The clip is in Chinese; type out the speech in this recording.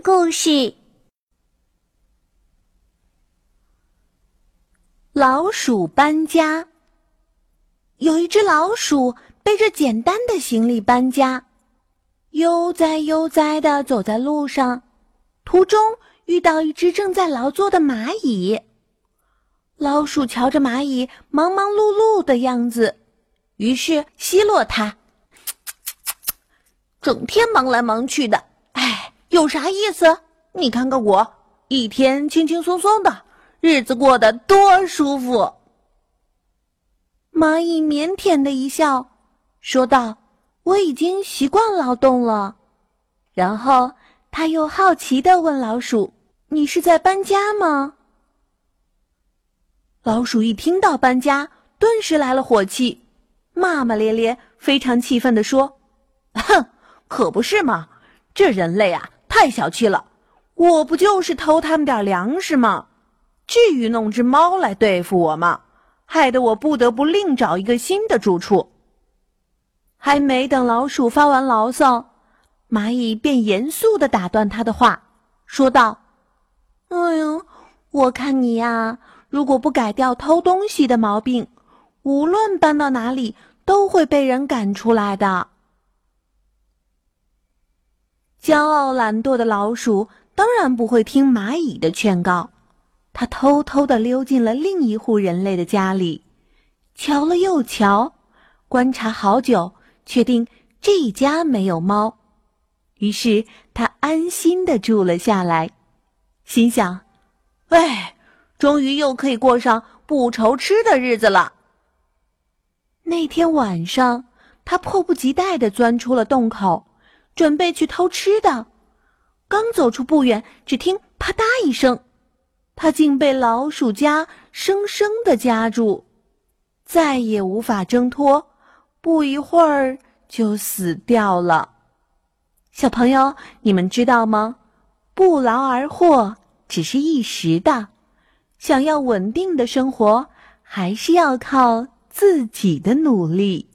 故事：老鼠搬家。有一只老鼠背着简单的行李搬家，悠哉悠哉的走在路上，途中遇到一只正在劳作的蚂蚁。老鼠瞧着蚂蚁忙忙碌碌的样子，于是奚落它：“ 整天忙来忙去的。”有啥意思？你看看我，一天轻轻松松的，日子过得多舒服。蚂蚁腼腆的一笑，说道：“我已经习惯劳动了。”然后他又好奇的问老鼠：“你是在搬家吗？”老鼠一听到搬家，顿时来了火气，骂骂咧咧，非常气愤的说：“哼，可不是嘛，这人类啊！”太小气了！我不就是偷他们点粮食吗？至于弄只猫来对付我吗？害得我不得不另找一个新的住处。还没等老鼠发完牢骚，蚂蚁便严肃的打断他的话，说道：“哎呀，我看你呀，如果不改掉偷东西的毛病，无论搬到哪里，都会被人赶出来的。”骄傲懒惰的老鼠当然不会听蚂蚁的劝告，它偷偷地溜进了另一户人类的家里，瞧了又瞧，观察好久，确定这家没有猫，于是它安心地住了下来，心想：“哎，终于又可以过上不愁吃的日子了。”那天晚上，它迫不及待地钻出了洞口。准备去偷吃的，刚走出不远，只听啪嗒一声，他竟被老鼠夹生生的夹住，再也无法挣脱，不一会儿就死掉了。小朋友，你们知道吗？不劳而获只是一时的，想要稳定的生活，还是要靠自己的努力。